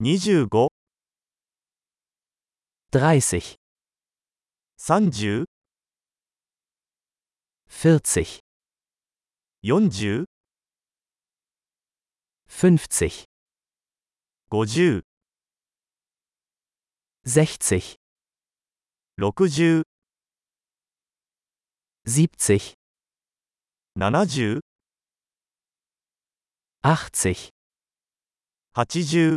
25 30十、0十、0十、0十、0十、0十、八十。80